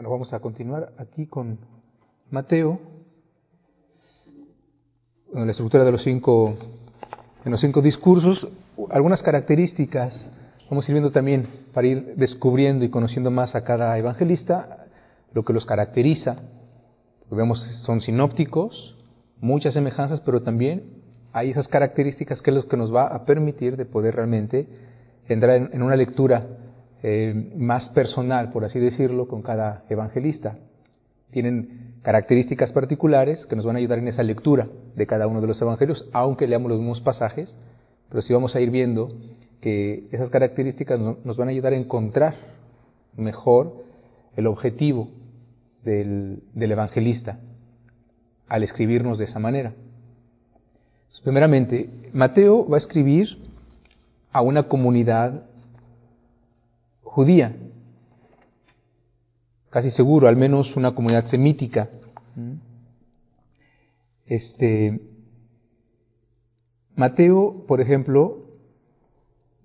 Bueno, vamos a continuar aquí con Mateo, en la estructura de los cinco, en los cinco discursos, algunas características, vamos a ir viendo también para ir descubriendo y conociendo más a cada evangelista, lo que los caracteriza. Vemos, son sinópticos, muchas semejanzas, pero también hay esas características que es lo que nos va a permitir de poder realmente entrar en, una lectura eh, más personal, por así decirlo, con cada evangelista. Tienen características particulares que nos van a ayudar en esa lectura de cada uno de los evangelios, aunque leamos los mismos pasajes, pero sí vamos a ir viendo que esas características nos van a ayudar a encontrar mejor el objetivo del, del evangelista al escribirnos de esa manera. Primeramente, Mateo va a escribir a una comunidad judía, casi seguro, al menos una comunidad semítica. Este, Mateo, por ejemplo,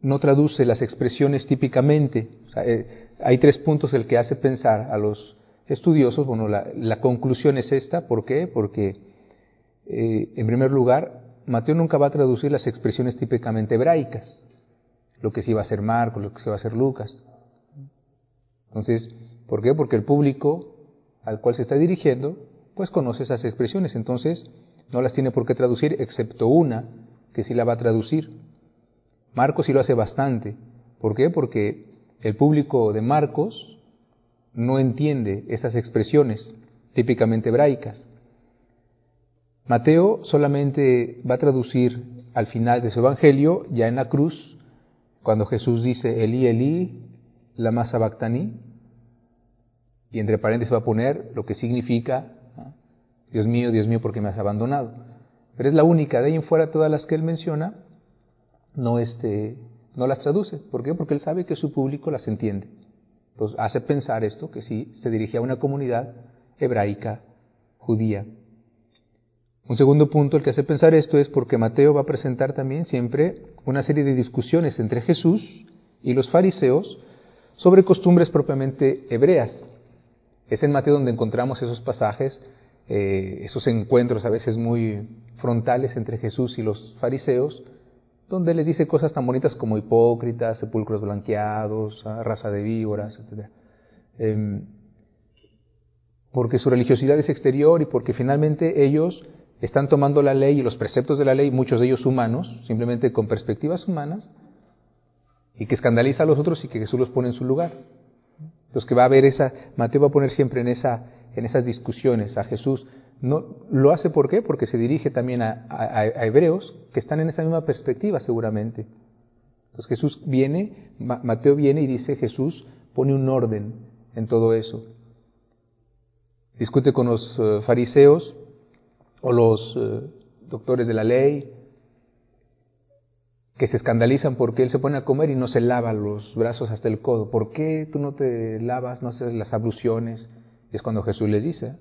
no traduce las expresiones típicamente. Eh, hay tres puntos el que hace pensar a los estudiosos. Bueno, la, conclusión es esta. ¿Por qué? Porque, eh, en primer lugar, Mateo nunca va a traducir las expresiones típicamente hebraicas, lo que sí va a ser Marcos, lo que sí va a ser Lucas. Entonces, ¿por qué? Porque el público al cual se está dirigiendo, pues conoce esas expresiones, entonces no las tiene por qué traducir, excepto una que sí la va a traducir. Marcos sí lo hace bastante. ¿Por qué? Porque el público de Marcos no entiende esas expresiones típicamente hebraicas. Mateo solamente va a traducir al final de su evangelio, ya en la cruz, cuando Jesús dice Eli, Eli, lama sabactani, y entre paréntesis va a poner lo que significa Dios mío, Dios mío, porque me has abandonado. Pero es la única, de ahí en fuera todas las que él menciona, no, este, no las traduce. ¿Por qué? Porque él sabe que su público las entiende. Entonces hace pensar esto, que sí se dirige a una comunidad hebraica, judía. Un segundo punto el que hace pensar esto es porque Mateo va a presentar también siempre una serie de discusiones entre Jesús y los fariseos sobre costumbres propiamente hebreas. Es en Mateo donde encontramos esos pasajes, eh, esos encuentros a veces muy frontales entre Jesús y los fariseos, donde les dice cosas tan bonitas como hipócritas, sepulcros blanqueados, ah, raza de víboras, etc. Em, porque su religiosidad es exterior y porque finalmente ellos están tomando la ley y los preceptos de la ley, muchos de ellos humanos, simplemente con perspectivas humanas, y que escandaliza a los otros y que Jesús los pone en su lugar. Entonces que va a haber esa, Mateo va a poner siempre en, esa, en esas discusiones a Jesús. No, lo hace ¿por qué? Porque se dirige también a, a, hebreos que están en esa misma perspectiva seguramente. Entonces Jesús viene, Mateo viene y dice Jesús pone un orden en todo eso. Discute con los eh, fariseos o los eh, doctores de la ley, que se escandalizan porque él se pone a comer y no se lava los brazos hasta el codo. ¿Por qué tú no te lavas, no haces las abluciones? Y es cuando Jesús les dice,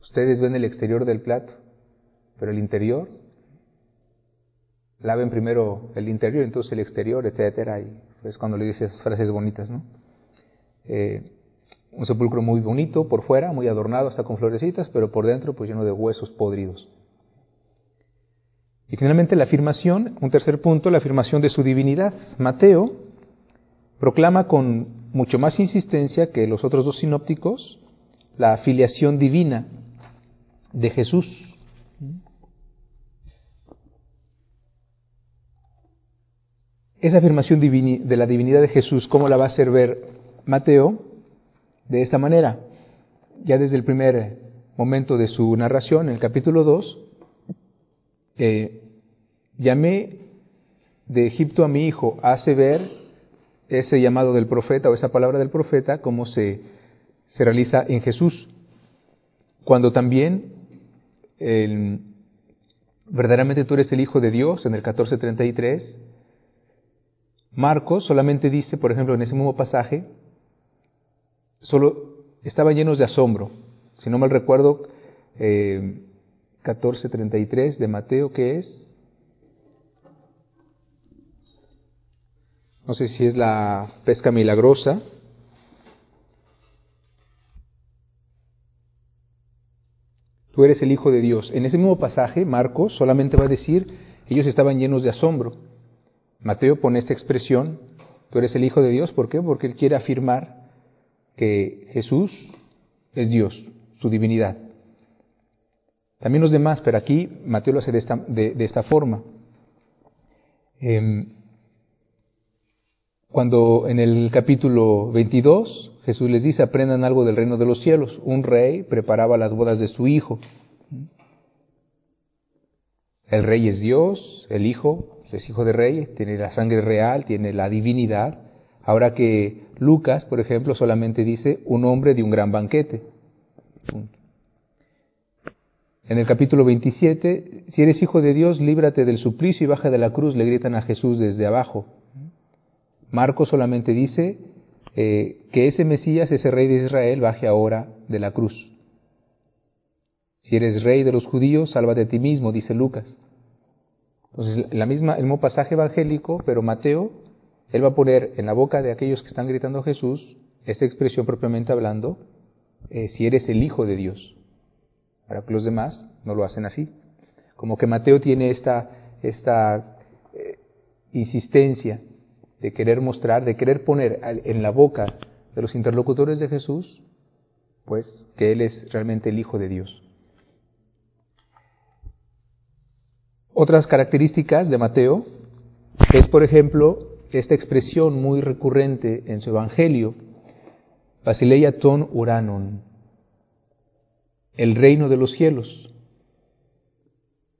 ustedes ven el exterior del plato, pero el interior, laven primero el interior, entonces el exterior, etcétera, y es cuando le dice esas frases bonitas, ¿no? Eh, un sepulcro muy bonito por fuera, muy adornado hasta con florecitas, pero por dentro pues lleno de huesos podridos. Y finalmente la afirmación, un tercer punto, la afirmación de su divinidad. Mateo proclama con mucho más insistencia que los otros dos sinópticos la afiliación divina de Jesús. Esa afirmación de la divinidad de Jesús, ¿cómo la va a hacer ver Mateo? de esta manera. Ya desde el primer momento de su narración, en el capítulo 2, eh, llamé de Egipto a mi hijo, hace ver ese llamado del profeta o esa palabra del profeta como se, se realiza en Jesús. Cuando también verdaderamente tú eres el Hijo de Dios, en el 1433, Marcos solamente dice, por ejemplo, en ese mismo pasaje, solo estaban llenos de asombro. Si no mal recuerdo, eh, 14.33 de Mateo, ¿qué es? No sé si es la pesca milagrosa. tú eres el Hijo de Dios. En ese mismo pasaje, Marcos solamente va a decir, ellos estaban llenos de asombro. Mateo pone esta expresión, tú eres el Hijo de Dios, ¿por qué? Porque él quiere afirmar que Jesús es Dios, su divinidad. También los demás, pero aquí Mateo lo hace de esta, forma. Em, cuando en el capítulo 22 Jesús les dice, aprendan algo del reino de los cielos, un rey preparaba las bodas de su hijo. El rey es Dios, el hijo es hijo de rey, tiene la sangre real, tiene la divinidad. Ahora que Lucas, por ejemplo, solamente dice un hombre de un gran banquete. En el capítulo 27, si eres hijo de Dios, líbrate del suplicio y baja de la cruz, le gritan a Jesús desde abajo. Marcos solamente dice eh, que ese Mesías, ese rey de Israel, baje ahora de la cruz. Si eres rey de los judíos, sálvate a ti mismo, dice Lucas. Entonces, la misma, el mismo pasaje evangélico, pero Mateo, él va a poner en la boca de aquellos que están gritando a Jesús esta expresión propiamente hablando, eh, si eres el Hijo de Dios. Para que los demás no lo hacen así. Como que Mateo tiene esta, esta eh, insistencia de querer mostrar, de querer poner en la boca de los interlocutores de Jesús, pues que Él es realmente el Hijo de Dios. Otras características de Mateo es, por ejemplo, esta expresión muy recurrente en su Evangelio, Basileia ton uranon, el reino de los cielos.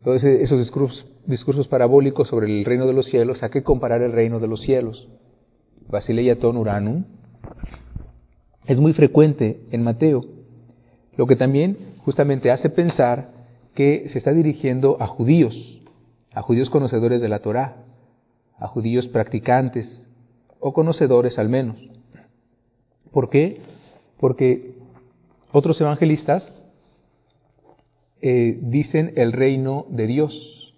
Todos esos discursos, discursos parabólicos sobre el reino de los cielos, ¿a qué comparar el reino de los cielos? Basileia ton uranum. Es muy frecuente en Mateo, lo que también justamente hace pensar que se está dirigiendo a judíos, a judíos conocedores de la Torá, a judíos practicantes o conocedores al menos. ¿Por qué? Porque otros evangelistas eh, dicen el reino de Dios.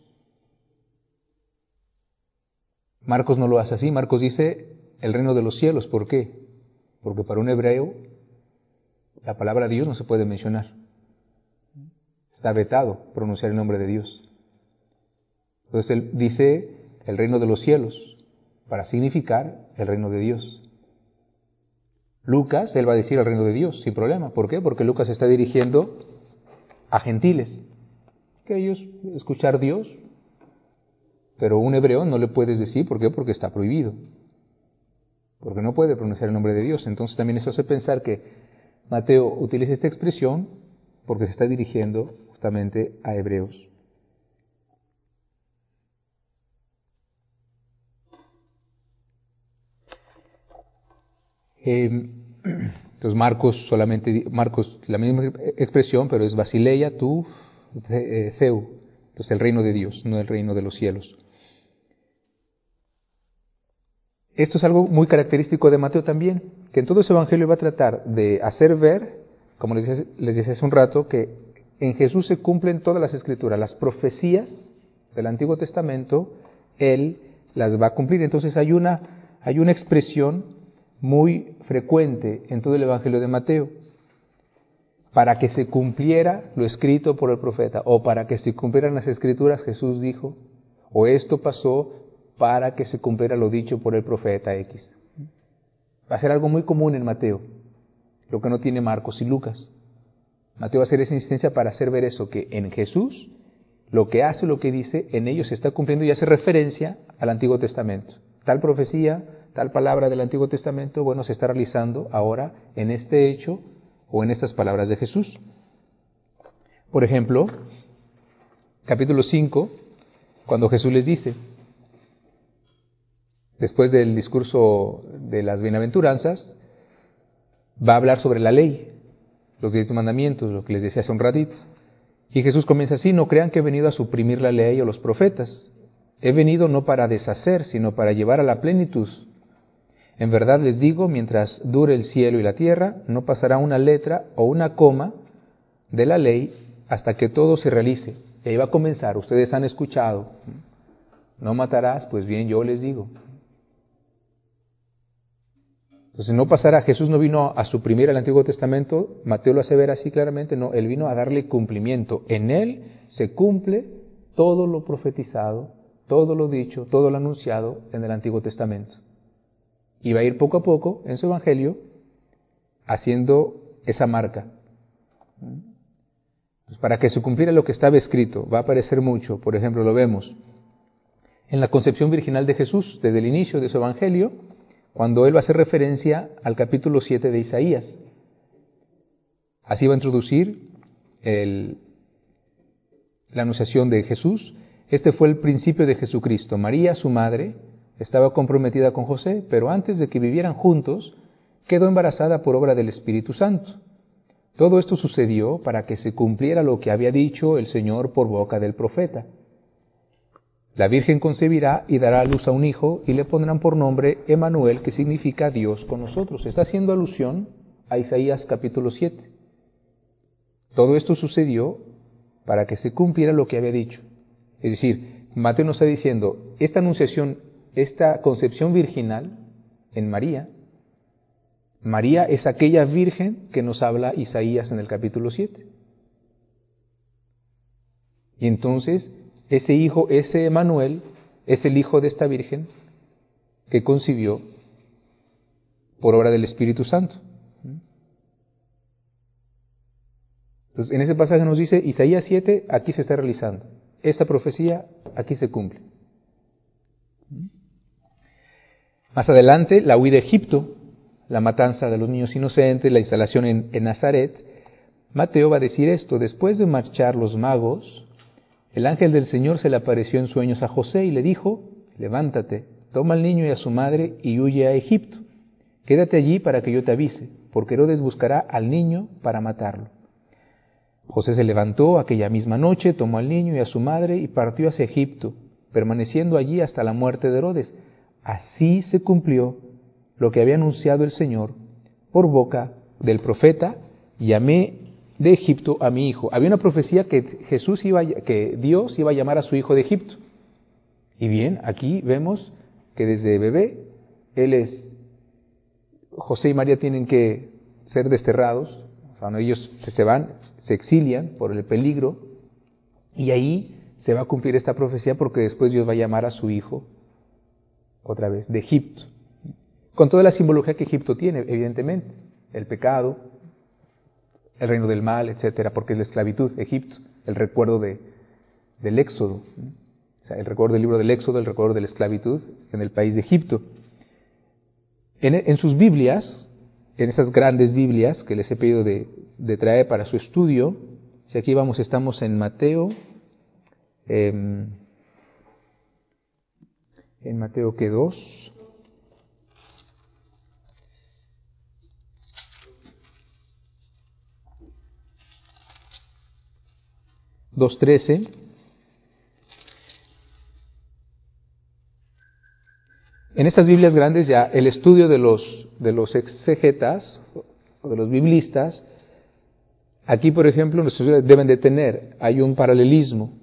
Marcos no lo hace así, Marcos dice el reino de los cielos. ¿Por qué? Porque para un hebreo la palabra Dios no se puede mencionar. Está vetado pronunciar el nombre de Dios. Entonces él dice el reino de los cielos para significar el reino de Dios. Lucas, él va a decir el reino de Dios sin problema. ¿Por qué? Porque Lucas está dirigiendo a gentiles, que ellos escuchar Dios, pero un hebreo no le puedes decir, ¿por qué? Porque está prohibido, porque no puede pronunciar el nombre de Dios. Entonces también eso hace pensar que Mateo utiliza esta expresión porque se está dirigiendo justamente a hebreos. Eh, entonces Marcos solamente, Marcos, la misma expresión, pero es Basileia, tú, Ceu. Eh, Entonces el reino de Dios, no el reino de los cielos. Esto es algo muy característico de Mateo también, que en todo ese evangelio va a tratar de hacer ver, como les decía, les decía hace un rato, que en Jesús se cumplen todas las escrituras, las profecías del Antiguo Testamento, Él las va a cumplir. Entonces hay una, hay una expresión muy frecuente en todo el Evangelio de Mateo, para que se cumpliera lo escrito por el profeta, o para que se cumplieran las escrituras, Jesús dijo, o esto pasó para que se cumpliera lo dicho por el profeta X. Va a ser algo muy común en Mateo, lo que no tiene Marcos y Lucas. Mateo va a hacer esa insistencia para hacer ver eso, que en Jesús lo que hace, lo que dice, en ellos se está cumpliendo y hace referencia al Antiguo Testamento. Tal profecía, tal palabra del Antiguo Testamento, bueno, se está realizando ahora en este hecho o en estas palabras de Jesús. Por ejemplo, capítulo 5, cuando Jesús les dice, después del discurso de las bienaventuranzas, va a hablar sobre la ley, los diez mandamientos, lo que les decía hace un. Y Jesús comienza así, no crean que he venido a suprimir la ley o los profetas. He venido no para deshacer, sino para llevar a la plenitud en verdad les digo, mientras dure el cielo y la tierra, no pasará una letra o una coma de la ley hasta que todo se realice. Y ahí va a comenzar, ustedes han escuchado, no matarás, pues bien, yo les digo. Entonces, no pasará, Jesús no vino a suprimir el Antiguo Testamento, Mateo lo hace ver así claramente, no, él vino a darle cumplimiento. En él se cumple todo lo profetizado, todo lo dicho, todo lo anunciado en el Antiguo Testamento. Y va a ir poco a poco en su Evangelio haciendo esa marca. Pues para que se cumpliera lo que estaba escrito, va a aparecer mucho, por ejemplo, lo vemos en la concepción virginal de Jesús, desde el inicio de su Evangelio, cuando él va a hacer referencia al capítulo 7 de Isaías. Así va a introducir la anunciación de Jesús. Este fue el principio de Jesucristo. María, su madre, estaba comprometida con José, pero antes de que vivieran juntos, quedó embarazada por obra del Espíritu Santo. Todo esto sucedió para que se cumpliera lo que había dicho el Señor por boca del profeta. La Virgen concebirá y dará a luz a un hijo y le pondrán por nombre Emanuel, que significa Dios con nosotros. Está haciendo alusión a Isaías capítulo 7. Todo esto sucedió para que se cumpliera lo que había dicho. Es decir, Mateo nos está diciendo, esta anunciación, esta concepción virginal en María, María es aquella virgen que nos habla Isaías en el capítulo 7. Y entonces ese hijo, ese Emanuel, es el hijo de esta Virgen que concibió por obra del Espíritu Santo. Entonces, en ese pasaje nos dice, Isaías 7, aquí se está realizando. Esta profecía aquí se cumple. Más adelante, la huida de Egipto, la matanza de los niños inocentes, la instalación en, en Nazaret, Mateo va a decir esto, después de marchar los magos, el ángel del Señor se le apareció en sueños a José y le dijo, levántate, toma al niño y a su madre y huye a Egipto. Quédate allí para que yo te avise, porque Herodes buscará al niño para matarlo. José se levantó aquella misma noche, tomó al niño y a su madre y partió hacia Egipto, permaneciendo allí hasta la muerte de Herodes. Así se cumplió lo que había anunciado el Señor por boca del profeta, llamé de Egipto a mi hijo. Había una profecía que Jesús iba, que Dios iba a llamar a su hijo de Egipto. Y bien, aquí vemos que desde bebé él es, José y María tienen que ser desterrados, cuando ellos se van, se exilian por el peligro, y ahí se va a cumplir esta profecía porque después Dios va a llamar a su hijo otra vez de Egipto. Con toda la simbología que Egipto tiene, evidentemente, el pecado, el reino del mal, etcétera, porque es la esclavitud, Egipto, el recuerdo de, del éxodo, el recuerdo del libro del éxodo, el recuerdo de la esclavitud en el país de Egipto. En, sus Biblias, en esas grandes Biblias que les he pedido de, traer para su estudio, si aquí vamos, estamos en Mateo, em, en Mateo que 2, 2.13. En estas Biblias grandes ya el estudio de los, de los exegetas o de los biblistas, aquí por ejemplo deben de tener, hay un paralelismo.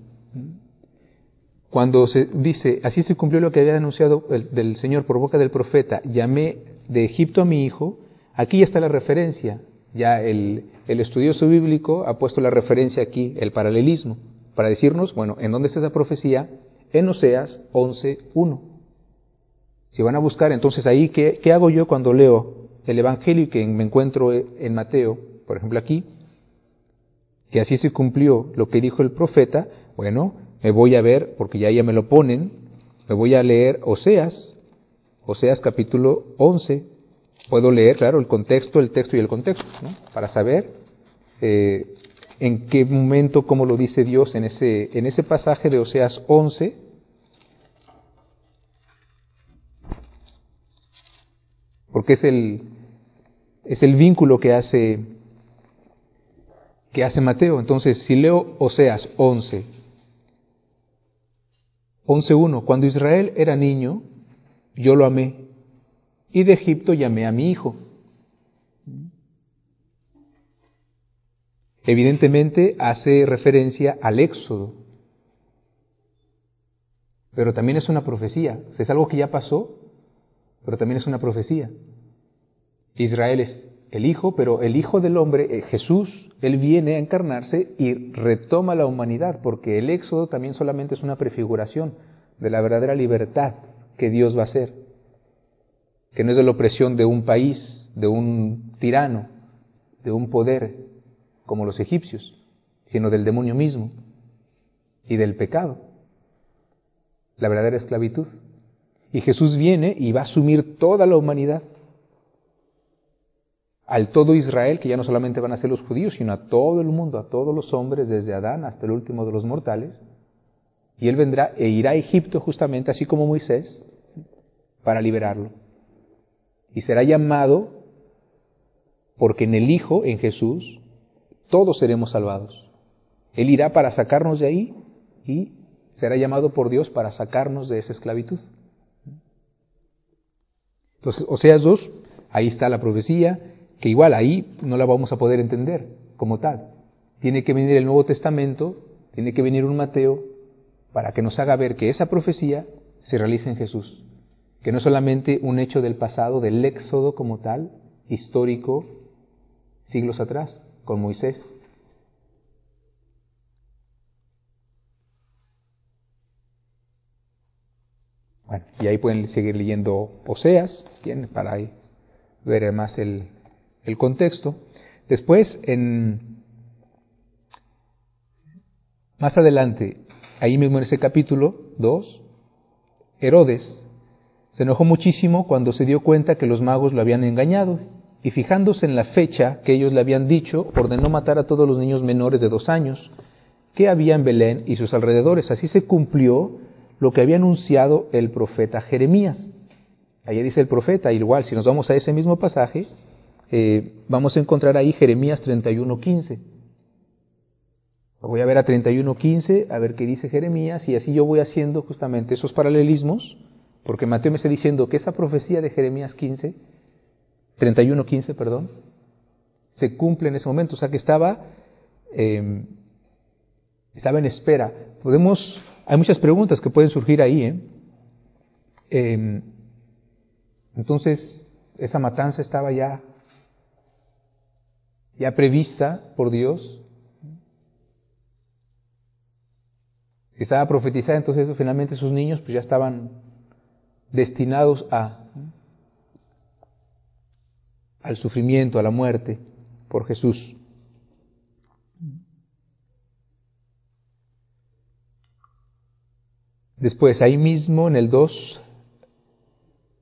Cuando se dice, así se cumplió lo que había anunciado el, del Señor por boca del profeta, llamé de Egipto a mi hijo, aquí está la referencia, ya el, el estudioso bíblico ha puesto la referencia aquí, el paralelismo, para decirnos, bueno, ¿en dónde está esa profecía? En Oseas 11.1. Si van a buscar, entonces ahí, ¿qué, ¿qué hago yo cuando leo el Evangelio y que me encuentro en Mateo, por ejemplo aquí? Que así se cumplió lo que dijo el profeta, bueno, me voy a ver, porque ya ya me lo ponen, me voy a leer Oseas, Oseas capítulo 11, puedo leer, claro, el contexto, el texto y el contexto, ¿no? para saber eh, en qué momento, cómo lo dice Dios en ese, en ese pasaje de Oseas 11. Porque es el, es el vínculo que hace, que hace Mateo. Entonces, si leo Oseas 11, 11.1, cuando Israel era niño, yo lo amé, y de Egipto llamé a mi hijo. Evidentemente hace referencia al éxodo, pero también es una profecía. Es algo que ya pasó, pero también es una profecía. Israel es el Hijo, pero el Hijo del Hombre, eh, Jesús, Él viene a encarnarse y retoma la humanidad, porque el Éxodo también solamente es una prefiguración de la verdadera libertad que Dios va a hacer, que no es de la opresión de un país, de un tirano, de un poder como los egipcios, sino del demonio mismo y del pecado, la verdadera esclavitud. Y Jesús viene y va a asumir toda la humanidad al todo Israel, que ya no solamente van a ser los judíos, sino a todo el mundo, a todos los hombres, desde Adán hasta el último de los mortales. Y él vendrá e irá a Egipto justamente, así como Moisés, para liberarlo. Y será llamado porque en el Hijo, en Jesús, todos seremos salvados. Él irá para sacarnos de ahí y será llamado por Dios para sacarnos de esa esclavitud. Entonces, Oseas 2, ahí está la profecía, que igual ahí no la vamos a poder entender como tal. Tiene que venir el Nuevo Testamento, tiene que venir un Mateo para que nos haga ver que esa profecía se realiza en Jesús, que no es solamente un hecho del pasado, del éxodo como tal, histórico, siglos atrás, con Moisés. Bueno, y ahí pueden seguir leyendo Oseas, para ver más el, el contexto. Después, en, más adelante, ahí mismo en ese capítulo 2, Herodes se enojó muchísimo cuando se dio cuenta que los magos lo habían engañado y fijándose en la fecha que ellos le habían dicho, ordenó matar a todos los niños menores de dos años que había en Belén y sus alrededores. Así se cumplió lo que había anunciado el profeta Jeremías. Allí dice el profeta, igual, si nos vamos a ese mismo pasaje, eh, vamos a encontrar ahí Jeremías 31.15. Voy a ver a 31.15, a ver qué dice Jeremías, y así yo voy haciendo justamente esos paralelismos, porque Mateo me está diciendo que esa profecía de Jeremías 15, 31.15, perdón, se cumple en ese momento, o sea que estaba, em, estaba en espera. Podemos, hay muchas preguntas que pueden surgir ahí, ¿eh? Em, entonces, esa matanza estaba ya ya prevista por Dios, estaba profetizada, entonces finalmente sus niños pues ya estaban destinados a al sufrimiento, a la muerte por Jesús. Después, ahí mismo en el 2,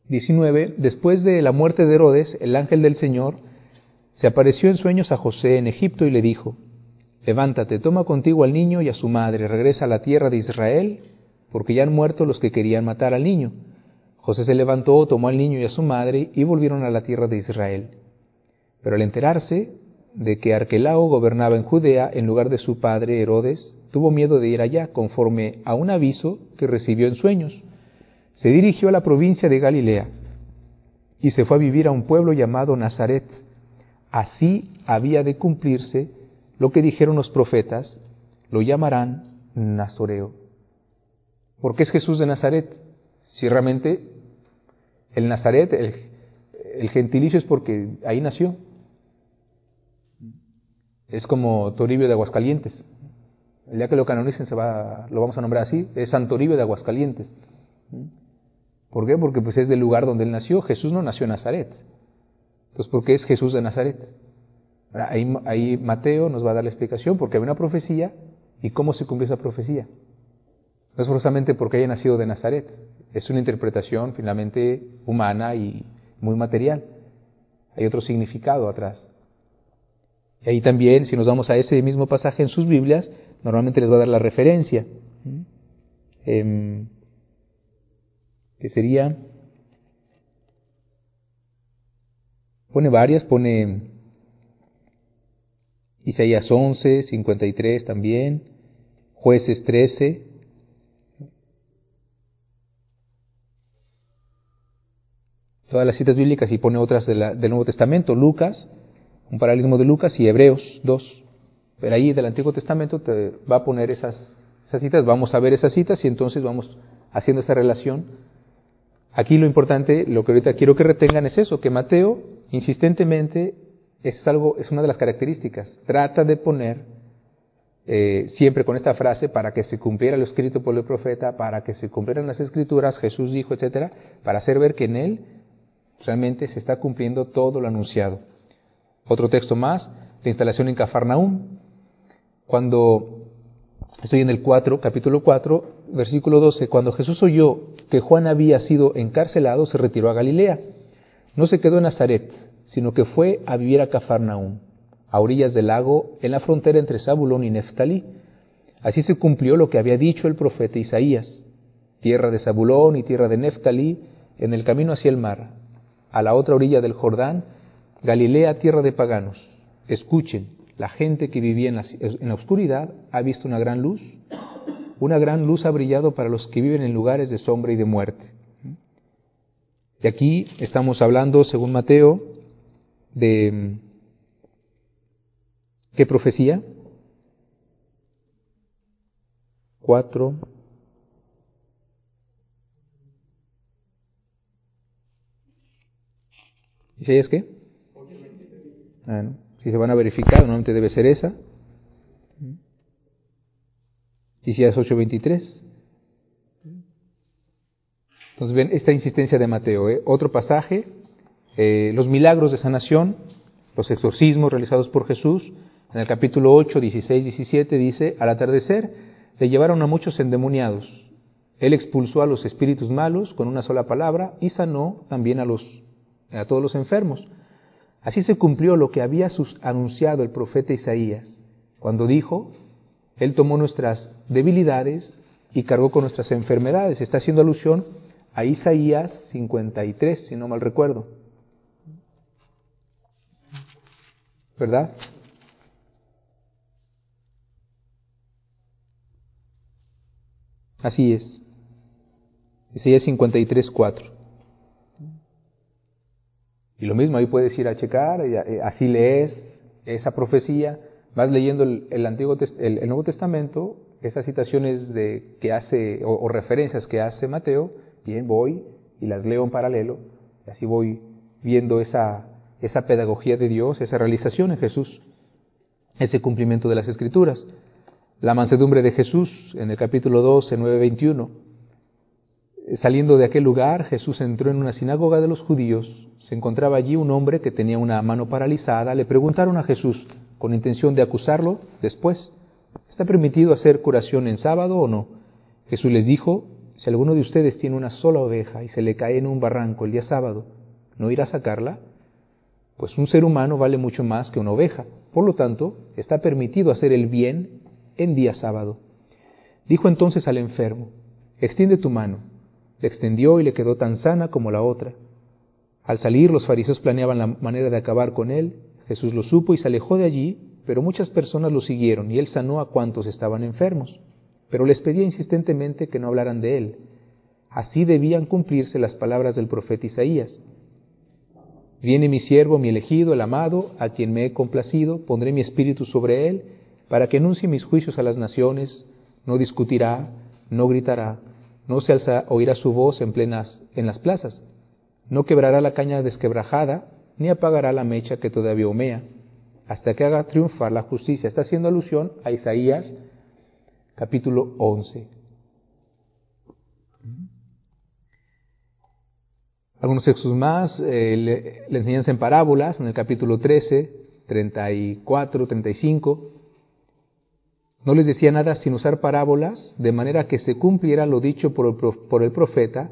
19, después de la muerte de Herodes, el ángel del Señor se apareció en sueños a José en Egipto y le dijo, Levántate, toma contigo al niño y a su madre, regresa a la tierra de Israel, porque ya han muerto los que querían matar al niño. José se levantó, tomó al niño y a su madre y volvieron a la tierra de Israel. Pero al enterarse de que Arquelao gobernaba en Judea en lugar de su padre Herodes, tuvo miedo de ir allá, conforme a un aviso que recibió en sueños. Se dirigió a la provincia de Galilea y se fue a vivir a un pueblo llamado Nazaret Así había de cumplirse lo que dijeron los profetas, lo llamarán Nazoreo. ¿Por qué es Jesús de Nazaret? Si realmente el Nazaret, el, gentilicio es porque ahí nació. Es como Toribio de Aguascalientes. El día que lo canonicen se va, lo vamos a nombrar así, es Santoribio de Aguascalientes. ¿Por qué? Porque pues es del lugar donde él nació. Jesús no nació en Nazaret. Entonces, ¿por qué es Jesús de Nazaret? Ahí, Mateo nos va a dar la explicación, porque hay una profecía y cómo se cumple esa profecía. No es forzosamente porque haya nacido de Nazaret, es una interpretación finalmente humana y muy material. Hay otro significado atrás. Y ahí también, si nos vamos a ese mismo pasaje en sus Biblias, normalmente les va a dar la referencia, eh, que sería Pone varias, pone Isaías 11, 53 también, jueces 13. Todas las citas bíblicas y pone otras del Nuevo Testamento, Lucas, un paralelismo de Lucas y Hebreos 2. Pero ahí del Antiguo Testamento te va a poner esas, esas citas, vamos a ver esas citas y entonces vamos haciendo esta relación. Aquí lo importante, lo que ahorita quiero que retengan es eso, que Mateo insistentemente, es, algo, es una de las características. Trata de poner eh, siempre con esta frase, para que se cumpliera lo escrito por el profeta, para que se cumplieran las escrituras, Jesús dijo, etcétera, para hacer ver que en él realmente se está cumpliendo todo lo anunciado. Otro texto más, la instalación en Cafarnaúm. Cuando estoy en el 4, capítulo 4, versículo 12, cuando Jesús oyó que Juan había sido encarcelado, se retiró a Galilea. No se quedó en Nazaret, sino que fue a vivir a Cafarnaúm, a orillas del lago, en la frontera entre Zabulón y Neftalí. Así se cumplió lo que había dicho el profeta Isaías. Tierra de Zabulón y tierra de Neftalí, en el camino hacia el mar, a la otra orilla del Jordán, Galilea, tierra de paganos. Escuchen, la gente que vivía en la, en la oscuridad ha visto una gran luz, una gran luz ha brillado para los que viven en lugares de sombra y de muerte. Y aquí estamos hablando, según Mateo, de qué profecía? Cuatro. es qué? Bueno, si se van a verificar, normalmente debe ser esa. Isaías 8:23. Entonces ven esta insistencia de Mateo. ¿eh? Otro pasaje, eh, los milagros de sanación, los exorcismos realizados por Jesús. En el capítulo 8, 16, 17 dice, al atardecer le llevaron a muchos endemoniados. Él expulsó a los espíritus malos con una sola palabra y sanó también a, los, a todos los enfermos. Así se cumplió lo que había anunciado el profeta Isaías, cuando dijo, Él tomó nuestras debilidades y cargó con nuestras enfermedades. Está haciendo alusión a Isaías 53, si no mal recuerdo. ¿Verdad? Así es. Isaías 53, 4. Y lo mismo, ahí puedes ir a checar, eh, así lees esa profecía, vas leyendo el, Antiguo, el, Nuevo Testamento, esas citaciones de, que hace, o referencias que hace Mateo, Voy y las leo en paralelo, así voy viendo esa, esa pedagogía de Dios, esa realización en Jesús, ese cumplimiento de las Escrituras. La mansedumbre de Jesús en el capítulo 12, 9, 21. Saliendo de aquel lugar, Jesús entró en una sinagoga de los judíos. Se encontraba allí un hombre que tenía una mano paralizada. Le preguntaron a Jesús, con intención de acusarlo, después, ¿está permitido hacer curación en sábado o no? Jesús les dijo, si alguno de ustedes tiene una sola oveja y se le cae en un barranco el día sábado, ¿no irá a sacarla? Pues un ser humano vale mucho más que una oveja. Por lo tanto, está permitido hacer el bien en día sábado. Dijo entonces al enfermo, extiende tu mano. Le extendió y le quedó tan sana como la otra. Al salir los fariseos planeaban la manera de acabar con él. Jesús lo supo y se alejó de allí, pero muchas personas lo siguieron y él sanó a cuantos estaban enfermos pero les pedía insistentemente que no hablaran de él. Así debían cumplirse las palabras del profeta Isaías. Viene mi siervo, mi elegido, el amado, a quien me he complacido, pondré mi espíritu sobre él, para que anuncie mis juicios a las naciones, no discutirá, no gritará, no se alza, oirá su voz en plenas, en las plazas, no quebrará la caña desquebrajada, ni apagará la mecha que todavía humea, hasta que haga triunfar la justicia. Está haciendo alusión a Isaías capítulo 11. Algunos textos más, eh, le, enseñanza en parábolas, en el capítulo 13, 34, 35. No les decía nada sin usar parábolas, de manera que se cumpliera lo dicho por el, por el profeta,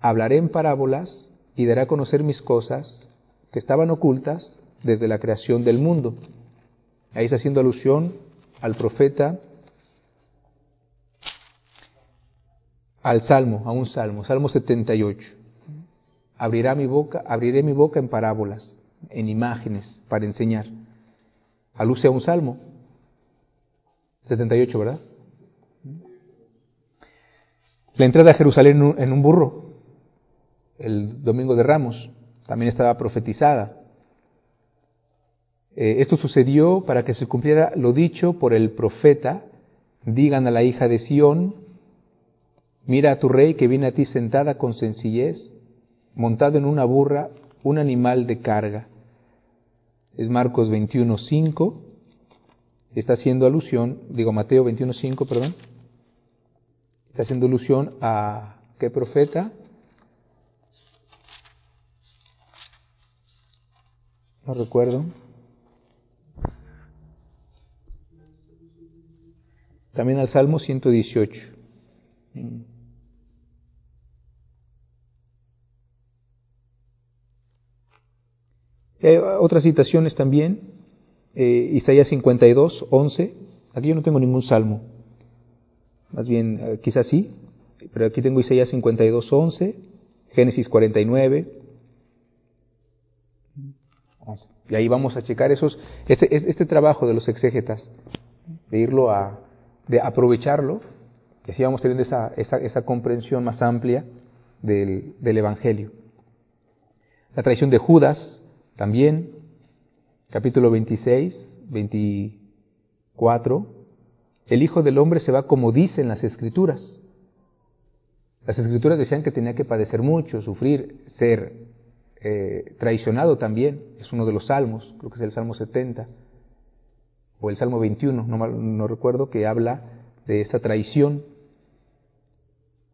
hablaré en parábolas y daré a conocer mis cosas que estaban ocultas desde la creación del mundo. Ahí está haciendo alusión al profeta al salmo, a un salmo, Salmo 78. Abrirá mi boca, abriré mi boca en parábolas, en imágenes, para enseñar. Aluce a un salmo. 78, ¿verdad? La entrada a Jerusalén en un burro, el domingo de Ramos, también estaba profetizada. Eh, esto sucedió para que se cumpliera lo dicho por el profeta, digan a la hija de Sión, Mira a tu rey que viene a ti sentada con sencillez, montado en una burra, un animal de carga. Es Marcos 21.5, está haciendo alusión, digo Mateo 21.5, perdón, está haciendo alusión a qué profeta? No recuerdo. También al Salmo 118. Hay otras citaciones también, eh, Isaías 52, 11. Aquí yo no tengo ningún salmo, más bien eh, quizás sí, pero aquí tengo Isaías 52, 11, Génesis 49. Y ahí vamos a checar esos, este, este trabajo de los exégetas, de irlo a, de aprovecharlo, que así vamos teniendo esa, esa, esa comprensión más amplia del, del Evangelio. La traición de Judas, también, capítulo 26, 24, el Hijo del Hombre se va como dicen las Escrituras. Las Escrituras decían que tenía que padecer mucho, sufrir, ser eh, traicionado también. Es uno de los salmos, creo que es el Salmo 70 o el Salmo 21, no, no recuerdo, que habla de esa traición.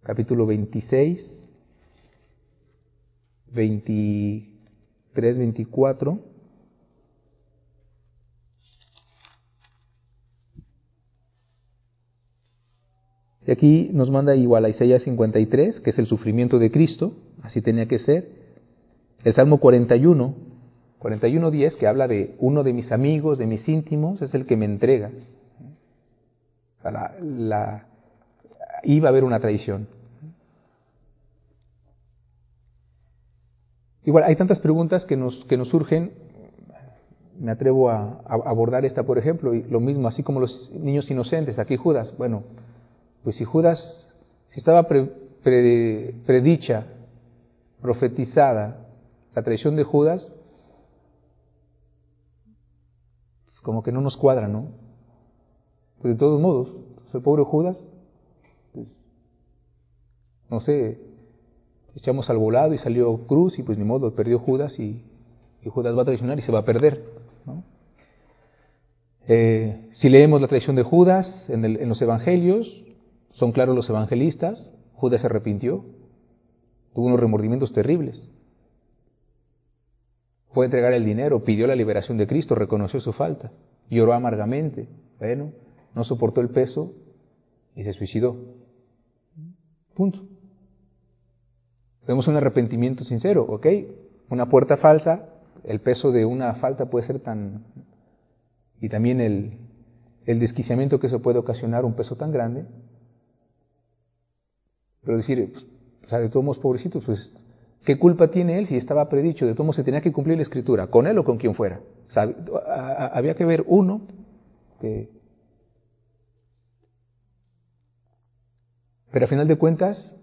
Capítulo 26, 20 3.24. Y aquí nos manda igual a Isaías 53, que es el sufrimiento de Cristo, así tenía que ser. El Salmo 41, 41.10, que habla de uno de mis amigos, de mis íntimos, es el que me entrega. Iba a haber una traición. Igual, hay tantas preguntas que nos, que nos surgen. Me atrevo a, abordar esta, por ejemplo, y lo mismo, así como los niños inocentes, aquí Judas. Bueno, pues si Judas, si estaba predicha, profetizada la traición de Judas, pues como que no nos cuadra, ¿no? Pues de todos modos, pues el pobre Judas, pues, no sé, echamos al volado y salió Cruz y pues ni modo, perdió Judas y, Judas va a traicionar y se va a perder. Eh, si leemos la traición de Judas en, en los evangelios, son claros los evangelistas, Judas se arrepintió, tuvo unos remordimientos terribles. Fue a entregar el dinero, pidió la liberación de Cristo, reconoció su falta, lloró amargamente, bueno, no soportó el peso y se suicidó. Punto. Vemos un arrepentimiento sincero, ¿ok? Una puerta falsa, el peso de una falta puede ser tan... y también el, el desquiciamiento que eso puede ocasionar un peso tan grande. Pero decir, pues, o sea, de todos modos, pobrecitos, pues, ¿qué culpa tiene él si estaba predicho? De todos modos, se tenía que cumplir la escritura, con él o con quien fuera. había que ver uno que... Pero a final de cuentas,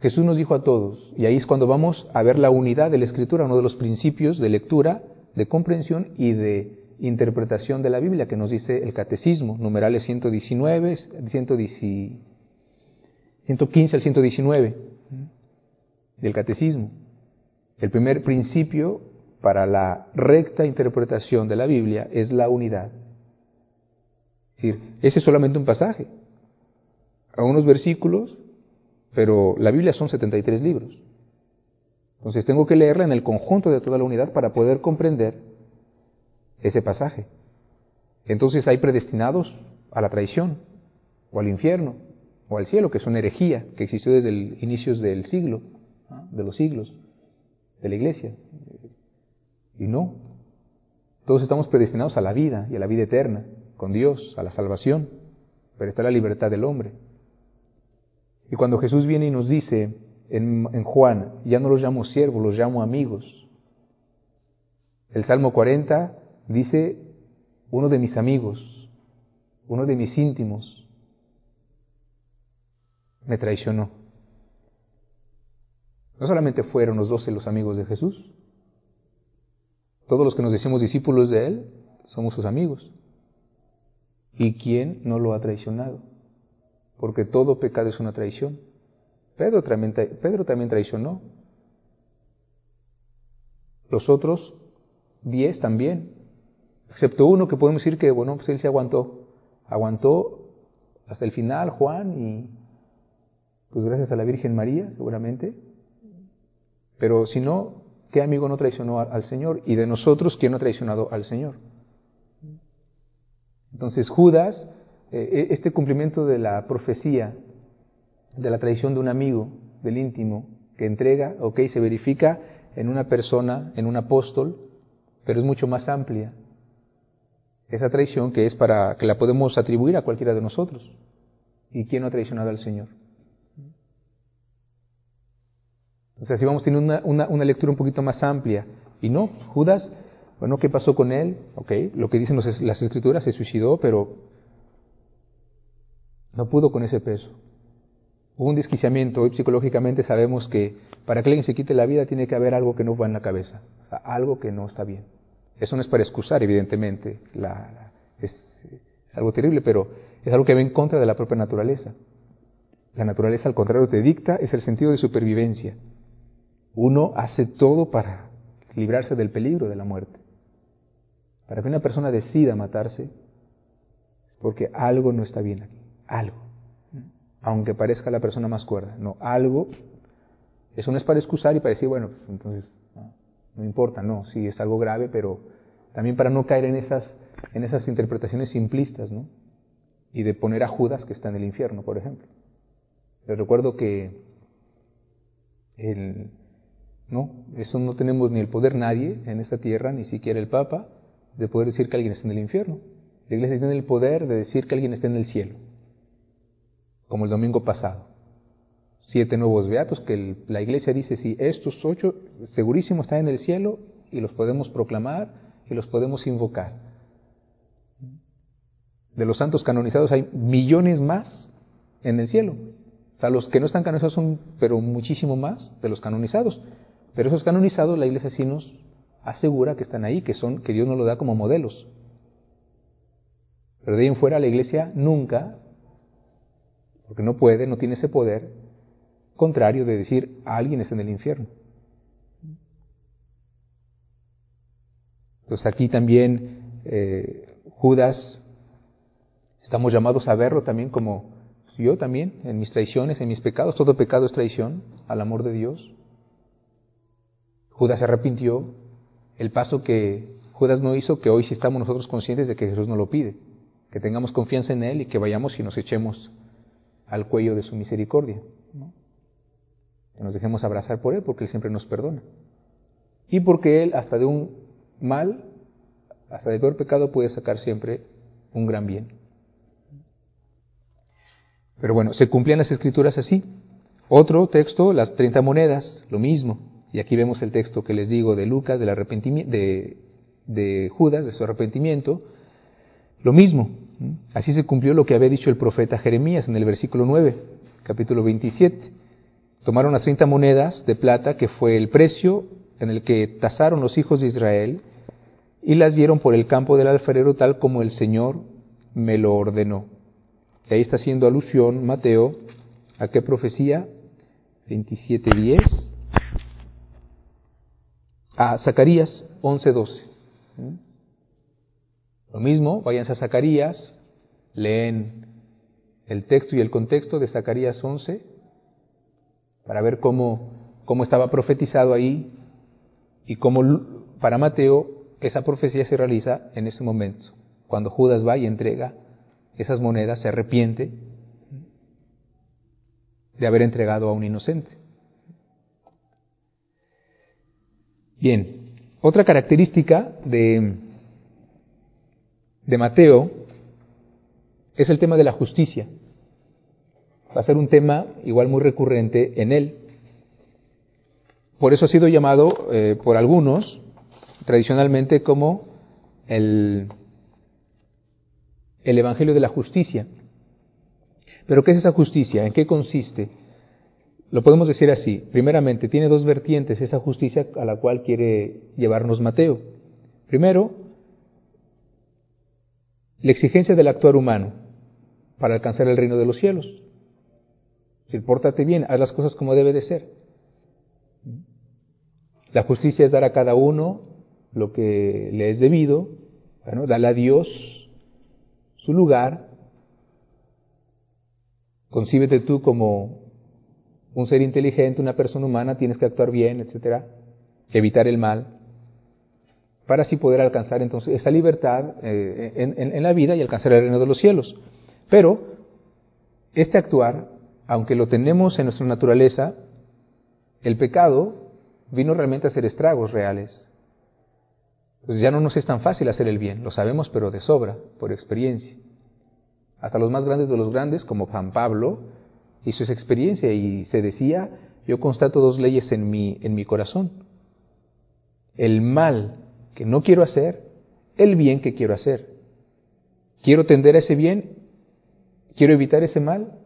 Jesús nos dijo a todos, y ahí es cuando vamos a ver la unidad de la escritura, uno de los principios de lectura, de comprensión y de interpretación de la Biblia que nos dice el catecismo, numerales 119, 115 al 119 del catecismo. El primer principio para la recta interpretación de la Biblia es la unidad. Es decir, ese es solamente un pasaje. A unos versículos pero la Biblia son 73 libros. Entonces tengo que leerla en el conjunto de toda la unidad para poder comprender ese pasaje. Entonces hay predestinados a la traición, o al infierno, o al cielo, que es una herejía que existió desde el inicios del siglo, de los siglos, de la iglesia. Y no. Todos estamos predestinados a la vida y a la vida eterna, con Dios, a la salvación, pero está la libertad del hombre. Y cuando Jesús viene y nos dice en, Juan, ya no los llamo siervos, los llamo amigos. El Salmo 40 dice, uno de mis amigos, uno de mis íntimos, me traicionó. No solamente fueron los doce los amigos de Jesús, todos los que nos decimos discípulos de Él somos sus amigos. ¿Y quién no lo ha traicionado? Porque todo pecado es una traición. Pedro también, traicionó. Los otros diez también, excepto uno que podemos decir que, bueno, pues él se aguantó. Aguantó hasta el final, Juan, y pues gracias a la Virgen María, seguramente. Pero si no, ¿qué amigo no traicionó al Señor? Y de nosotros, ¿quién no ha traicionado al Señor? Entonces Judas, eh, este cumplimiento de la profecía, de la traición de un amigo, del íntimo, que entrega, ok, se verifica en una persona, en un apóstol, pero es mucho más amplia. Esa traición que es para que la podemos atribuir a cualquiera de nosotros. ¿Y quién no ha traicionado al Señor? O sea, si vamos a tener una, una, lectura un poquito más amplia. Y no, Judas, bueno, ¿qué pasó con él? Ok, lo que dicen las escrituras, se suicidó, pero no pudo con ese peso. Hubo un desquiciamiento. Hoy psicológicamente sabemos que para que alguien se quite la vida tiene que haber algo que no va en la cabeza, algo que no está bien. Eso no es para excusar, evidentemente, es, es algo terrible, pero es algo que va en contra de la propia naturaleza. La naturaleza, al contrario, te dicta, es el sentido de supervivencia. Uno hace todo para librarse del peligro de la muerte. Para que una persona decida matarse, porque algo no está bien aquí, algo. Aunque parezca la persona más cuerda, no, algo. Eso no es para excusar y para decir, bueno, pues entonces no, importa, no, sí es algo grave, pero también para no caer en esas, en esas interpretaciones simplistas, ¿no? Y de poner a Judas que está en el infierno, por ejemplo. Les recuerdo que el, no, eso no tenemos ni el poder nadie en esta tierra, ni siquiera el Papa, de poder decir que alguien está en el infierno. La iglesia tiene el poder de decir que alguien está en el cielo, como el domingo pasado. Siete nuevos beatos que la iglesia dice, si estos ocho segurísimo están en el cielo y los podemos proclamar y los podemos invocar. De los santos canonizados hay millones más en el cielo. O sea, los que no están canonizados son, pero muchísimo más de los canonizados. Pero esos canonizados, la iglesia sí nos asegura que están ahí, que, son, que Dios nos lo da como modelos. Pero de ahí en fuera la iglesia nunca, porque no puede, no tiene ese poder, contrario de decir alguien está en el infierno. Entonces aquí también eh, Judas, estamos llamados a verlo también como yo también, en mis traiciones, en mis pecados, todo pecado es traición al amor de Dios. Judas se arrepintió, el paso que Judas no hizo, que hoy sí estamos nosotros conscientes de que Jesús nos lo pide, que tengamos confianza en Él y que vayamos y nos echemos al cuello de su misericordia, que nos dejemos abrazar por Él porque Él siempre nos perdona. Y porque Él hasta de un mal, hasta de peor pecado puede sacar siempre un gran bien. Pero bueno, se cumplían las escrituras así. Otro texto, las 30 monedas, lo mismo. Y aquí vemos el texto que les digo de Lucas, del arrepentimiento, de, de Judas, de su arrepentimiento. Lo mismo, así se cumplió lo que había dicho el profeta Jeremías en el versículo 9, capítulo 27. Tomaron las 30 monedas de plata, que fue el precio en el que tasaron los hijos de Israel, y las dieron por el campo del alfarero tal como el Señor me lo ordenó. Y ahí está haciendo alusión Mateo a qué profecía 27.10 a Zacarías 11:12. Lo mismo, váyanse a Zacarías, leen el texto y el contexto de Zacarías 11 para ver cómo, cómo estaba profetizado ahí y cómo para Mateo esa profecía se realiza en ese momento, cuando Judas va y entrega esas monedas, se arrepiente de haber entregado a un inocente. Bien, otra característica de, de Mateo es el tema de la justicia. Va a ser un tema igual muy recurrente en él. Por eso ha sido llamado eh, por algunos tradicionalmente como el, el Evangelio de la Justicia. Pero ¿qué es esa justicia? ¿En qué consiste? Lo podemos decir así. Primeramente, tiene dos vertientes esa justicia a la cual quiere llevarnos Mateo. Primero, la exigencia del actuar humano para alcanzar el reino de los cielos. Si pórtate bien, haz las cosas como debe de ser. La justicia es dar a cada uno lo que le es debido, bueno, darle a Dios su lugar. Concíbete tú como un ser inteligente, una persona humana, tienes que actuar bien, etcétera, evitar el mal, para así poder alcanzar entonces esa libertad eh, en la vida y alcanzar el reino de los cielos. Pero este actuar, aunque lo tenemos en nuestra naturaleza, el pecado vino realmente a hacer estragos reales. Ya no nos es tan fácil hacer el bien, lo sabemos, pero de sobra, por experiencia. Hasta los más grandes de los grandes, como Juan Pablo, hizo esa experiencia y se decía, yo constato dos leyes en mi, en mi corazón. El mal que no quiero hacer, el bien que quiero hacer. Quiero tender a ese bien, quiero evitar ese mal.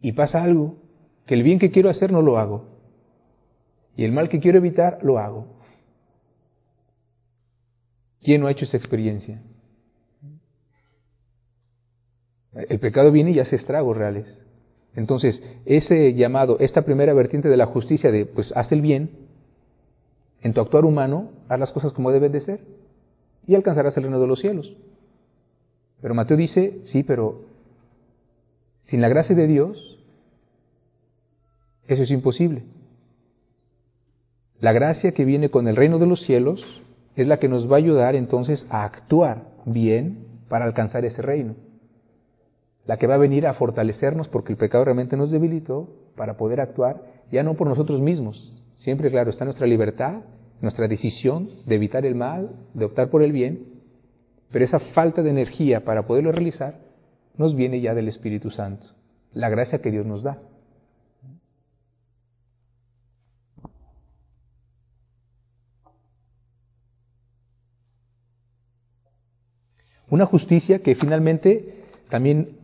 Y pasa algo, que el bien que quiero hacer no lo hago. Y el mal que quiero evitar, lo hago. ¿Quién no ha hecho esa experiencia? El pecado viene y hace estragos reales. Entonces, ese llamado, esta primera vertiente de la justicia de, pues, haz el bien, en tu actuar humano, haz las cosas como deben de ser, y alcanzarás el reino de los cielos. Pero Mateo dice, sí, pero sin la gracia de Dios, eso es imposible. La gracia que viene con el reino de los cielos es la que nos va a ayudar entonces a actuar bien para alcanzar ese reino. La que va a venir a fortalecernos porque el pecado realmente nos debilitó para poder actuar ya no por nosotros mismos. Siempre, claro, está nuestra libertad, nuestra decisión de evitar el mal, de optar por el bien, pero esa falta de energía para poderlo realizar nos viene ya del Espíritu Santo, la gracia que Dios nos da. Una justicia que finalmente también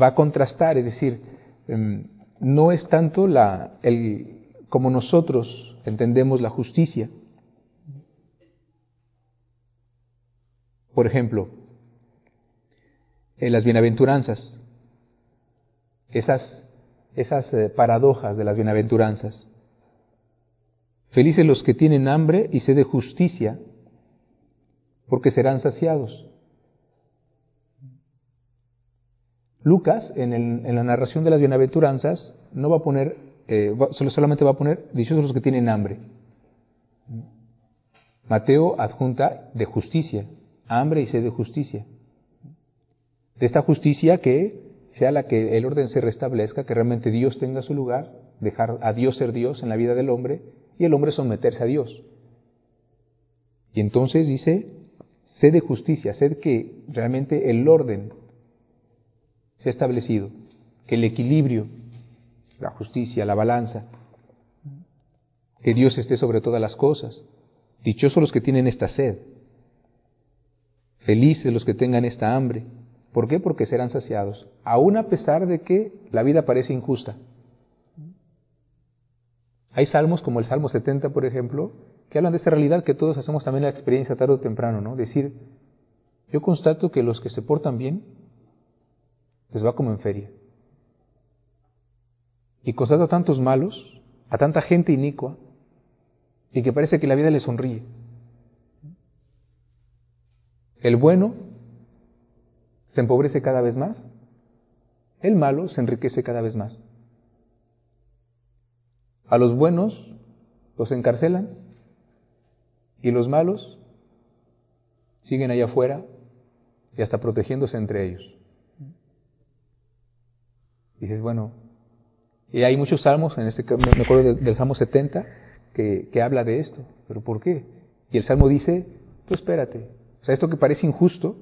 va a contrastar, es decir, em, no es tanto la, el, como nosotros entendemos la justicia. Por ejemplo, en las bienaventuranzas, esas, esas eh, paradojas de las bienaventuranzas. Felices los que tienen hambre y sed de justicia, porque serán saciados. Lucas, en, la narración de las bienaventuranzas, no va a poner, eh, solamente va a poner dichosos los que tienen hambre. Mateo adjunta de justicia, hambre y sed de justicia. De esta justicia que sea la que el orden se restablezca, que realmente Dios tenga su lugar, dejar a Dios ser Dios en la vida del hombre y el hombre someterse a Dios. Y entonces dice, sed de justicia, sed que realmente el orden se ha establecido, que el equilibrio, la justicia, la balanza, que Dios esté sobre todas las cosas. Dichosos los que tienen esta sed, felices los que tengan esta hambre. ¿Por qué? Porque serán saciados, aun a pesar de que la vida parece injusta. Hay salmos como el Salmo 70, por ejemplo, que hablan de esta realidad que todos hacemos también la experiencia tarde o temprano, ¿no? Decir, yo constato que los que se portan bien les va como en feria. Y constata tantos malos, a tanta gente inicua, y que parece que la vida le sonríe. El bueno se empobrece cada vez más, el malo se enriquece cada vez más. A los buenos los encarcelan y los malos siguen allá afuera y hasta protegiéndose entre ellos. Dices, bueno, y hay muchos salmos, en este me acuerdo del, Salmo 70, que, que, habla de esto. ¿Pero por qué? Y el Salmo dice, tú espérate. O sea, esto que parece injusto,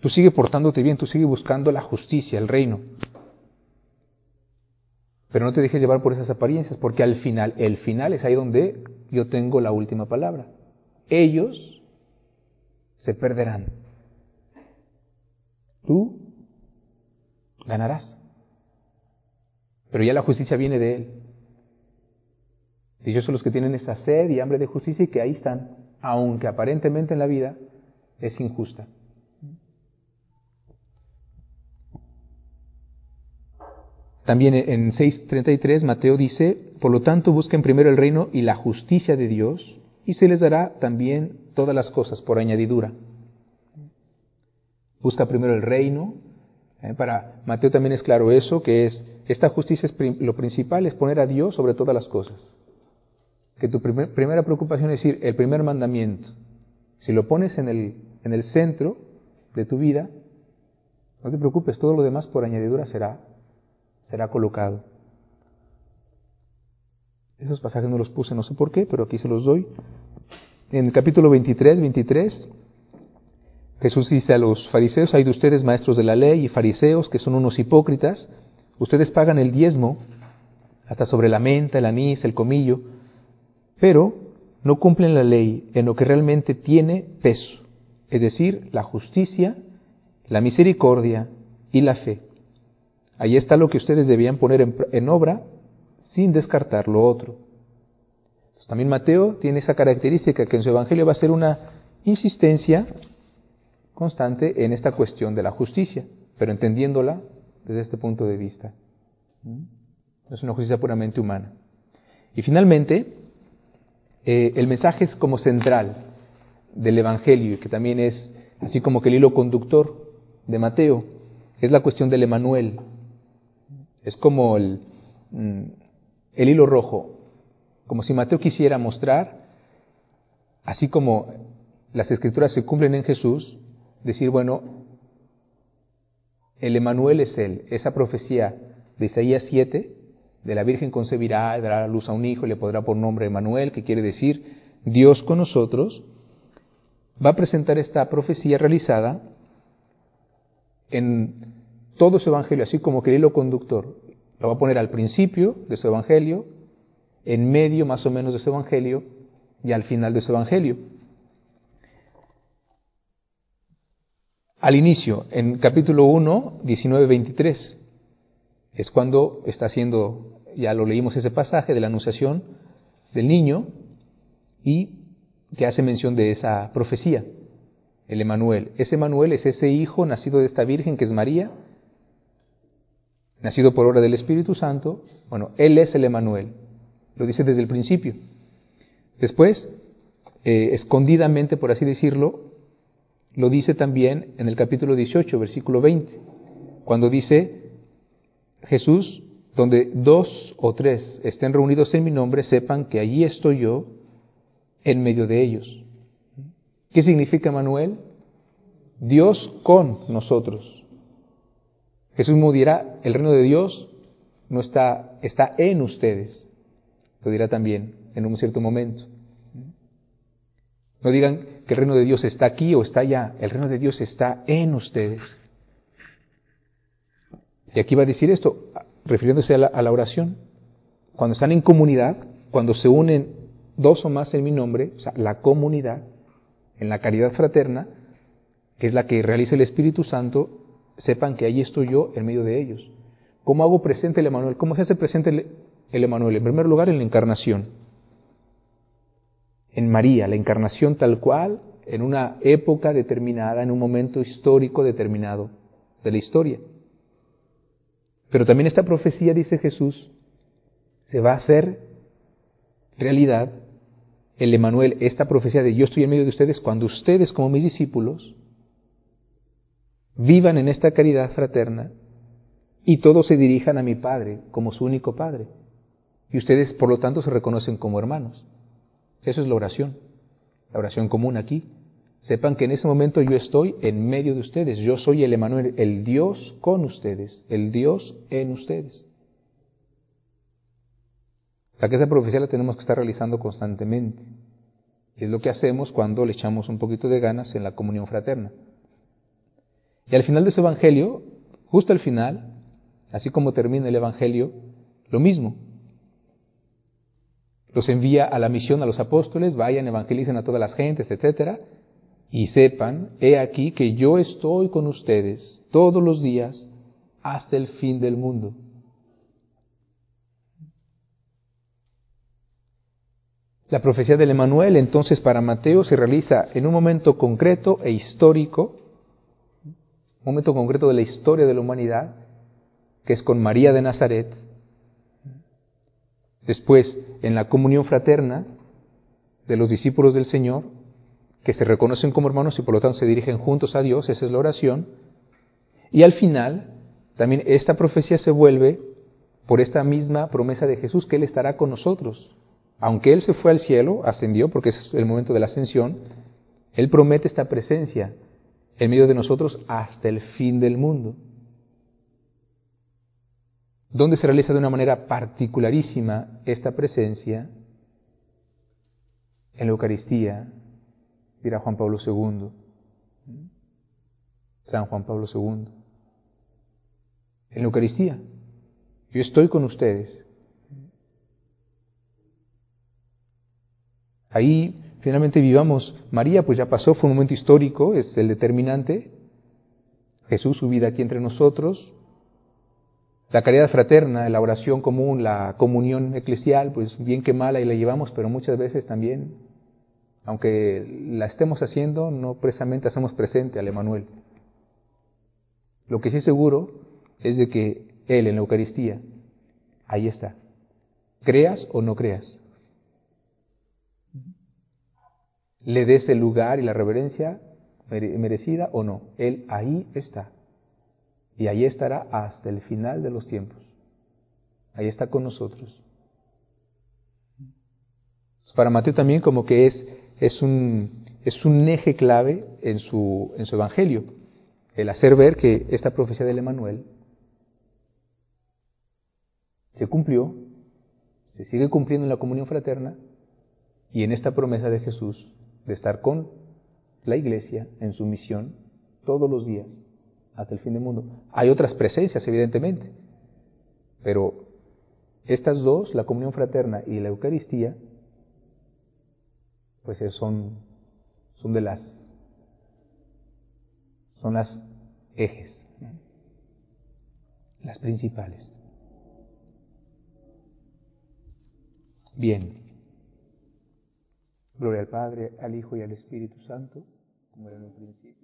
tú sigue portándote bien, tú sigue buscando la justicia, el reino. Pero no te dejes llevar por esas apariencias, porque al final, el final es ahí donde yo tengo la última palabra. Ellos se perderán. Tú ganarás. Pero ya la justicia viene de Él. Ellos son los que tienen esta sed y hambre de justicia y que ahí están, aunque aparentemente en la vida es injusta. También en 6.33 Mateo dice, por lo tanto, busquen primero el reino y la justicia de Dios, y se les dará también todas las cosas por añadidura. Busca primero el reino. ¿eh? Para Mateo también es claro eso, que es, esta justicia es lo principal, es poner a Dios sobre todas las cosas. Que tu primera preocupación es decir, el primer mandamiento. Si lo pones en el, en el centro de tu vida, no te preocupes, todo lo demás por añadidura será, será colocado. Esos pasajes no los puse, no sé por qué, pero aquí se los doy. En el capítulo 23, 23, Jesús dice a los fariseos, hay de ustedes maestros de la ley y fariseos que son unos hipócritas, ustedes pagan el diezmo, hasta sobre la menta, el anís, el comillo, pero no cumplen la ley en lo que realmente tiene peso, es decir, la justicia, la misericordia y la fe. Ahí está lo que ustedes debían poner en, obra sin descartar lo otro. también Mateo tiene esa característica que en su Evangelio va a ser una insistencia constante en esta cuestión de la justicia, pero entendiéndola desde este punto de vista. ¿Mm? Es una justicia puramente humana. Y finalmente, eh, el mensaje es como central del Evangelio, y que también es así como que el hilo conductor de Mateo, es la cuestión del Emanuel. Es como el, mm, el hilo rojo, como si Mateo quisiera mostrar, así como las escrituras se cumplen en Jesús, decir, bueno, el Emanuel es Él, esa profecía de Isaías 7, de la Virgen concebirá, dará luz a un hijo y le podrá por nombre Emanuel, que quiere decir Dios con nosotros, va a presentar esta profecía realizada en todo su evangelio, así como que el conductor lo va a poner al principio de su evangelio, en medio más o menos de su evangelio y al final de su evangelio. Al inicio, en capítulo 1, 19, 23, es cuando está haciendo, ya lo leímos ese pasaje de la anunciación del niño y que hace mención de esa profecía, el Emanuel. Ese Emanuel es ese hijo nacido de esta Virgen que es María, nacido por obra del Espíritu Santo, bueno, Él es el Emanuel, lo dice desde el principio. Después, eh, escondidamente, por así decirlo, lo dice también en el capítulo 18, versículo 20, cuando dice Jesús, donde dos o tres estén reunidos en mi nombre, sepan que allí estoy yo en medio de ellos. ¿Qué significa Emanuel? Dios con nosotros. Jesús mismo dirá, el reino de Dios no está, está en ustedes. Lo dirá también en un cierto momento. No digan que el reino de Dios está aquí o está allá. El reino de Dios está en ustedes. Y aquí va a decir esto, refiriéndose a la, oración. Cuando están en comunidad, cuando se unen dos o más en mi nombre, o sea, la comunidad, en la caridad fraterna, que es la que realiza el Espíritu Santo, sepan que allí estoy yo en medio de ellos. ¿Cómo hago presente el Emanuel? ¿Cómo se hace presente el, Emanuel? En primer lugar, en la encarnación. En María, la encarnación tal cual, en una época determinada, en un momento histórico determinado de la historia. Pero también esta profecía, dice Jesús, se va a hacer realidad el Emanuel, esta profecía de yo estoy en medio de ustedes, cuando ustedes como mis discípulos vivan en esta caridad fraterna y todos se dirijan a mi Padre como su único Padre. Y ustedes, por lo tanto, se reconocen como hermanos. Eso es la oración, la oración común aquí. Sepan que en ese momento yo estoy en medio de ustedes. Yo soy el Emanuel, el Dios con ustedes, el Dios en ustedes. O sea que esa profecía la tenemos que estar realizando constantemente. Es lo que hacemos cuando le echamos un poquito de ganas en la comunión fraterna. Y al final de su Evangelio, justo al final, así como termina el Evangelio, lo mismo. Los envía a la misión a los apóstoles, vayan, evangelicen a todas las gentes, etc. Y sepan, he aquí que yo estoy con ustedes todos los días hasta el fin del mundo. La profecía del Emanuel entonces para Mateo se realiza en un momento concreto e histórico momento concreto de la historia de la humanidad, que es con María de Nazaret. Después, en la comunión fraterna de los discípulos del Señor, que se reconocen como hermanos y por lo tanto se dirigen juntos a Dios, esa es la oración. Y al final, también esta profecía se vuelve por esta misma promesa de Jesús que Él estará con nosotros. Aunque Él se fue al cielo, ascendió, porque es el momento de la ascensión, Él promete esta presencia en medio de nosotros hasta el fin del mundo. ¿Dónde se realiza de una manera particularísima esta presencia? En la Eucaristía, dirá Juan Pablo II. San Juan Pablo II. En la Eucaristía. Yo estoy con ustedes. Ahí finalmente vivamos. María pues ya pasó, fue un momento histórico, es el determinante. Jesús, su vida aquí entre nosotros, la caridad fraterna, la oración común, la comunión eclesial, pues bien que mala y la llevamos, pero muchas veces también, aunque la estemos haciendo, no precisamente hacemos presente al Emanuel. Lo que sí seguro es de que Él en la Eucaristía, ahí está. Creas o no creas. Le des el lugar y la reverencia merecida o no. Él ahí está. Y ahí estará hasta el final de los tiempos. Ahí está con nosotros. Para Mateo también como que es, es, un, es un eje clave en su, en su evangelio, el hacer ver que esta profecía del Emanuel se cumplió, se sigue cumpliendo en la comunión fraterna y en esta promesa de Jesús de estar con la iglesia en su misión todos los días hasta el fin del mundo. Hay otras presencias, evidentemente, pero estas dos, la comunión fraterna y la Eucaristía, pues son, son de las, son las ejes, las principales. Bien. Gloria al Padre, al Hijo y al Espíritu Santo, como era en el principio.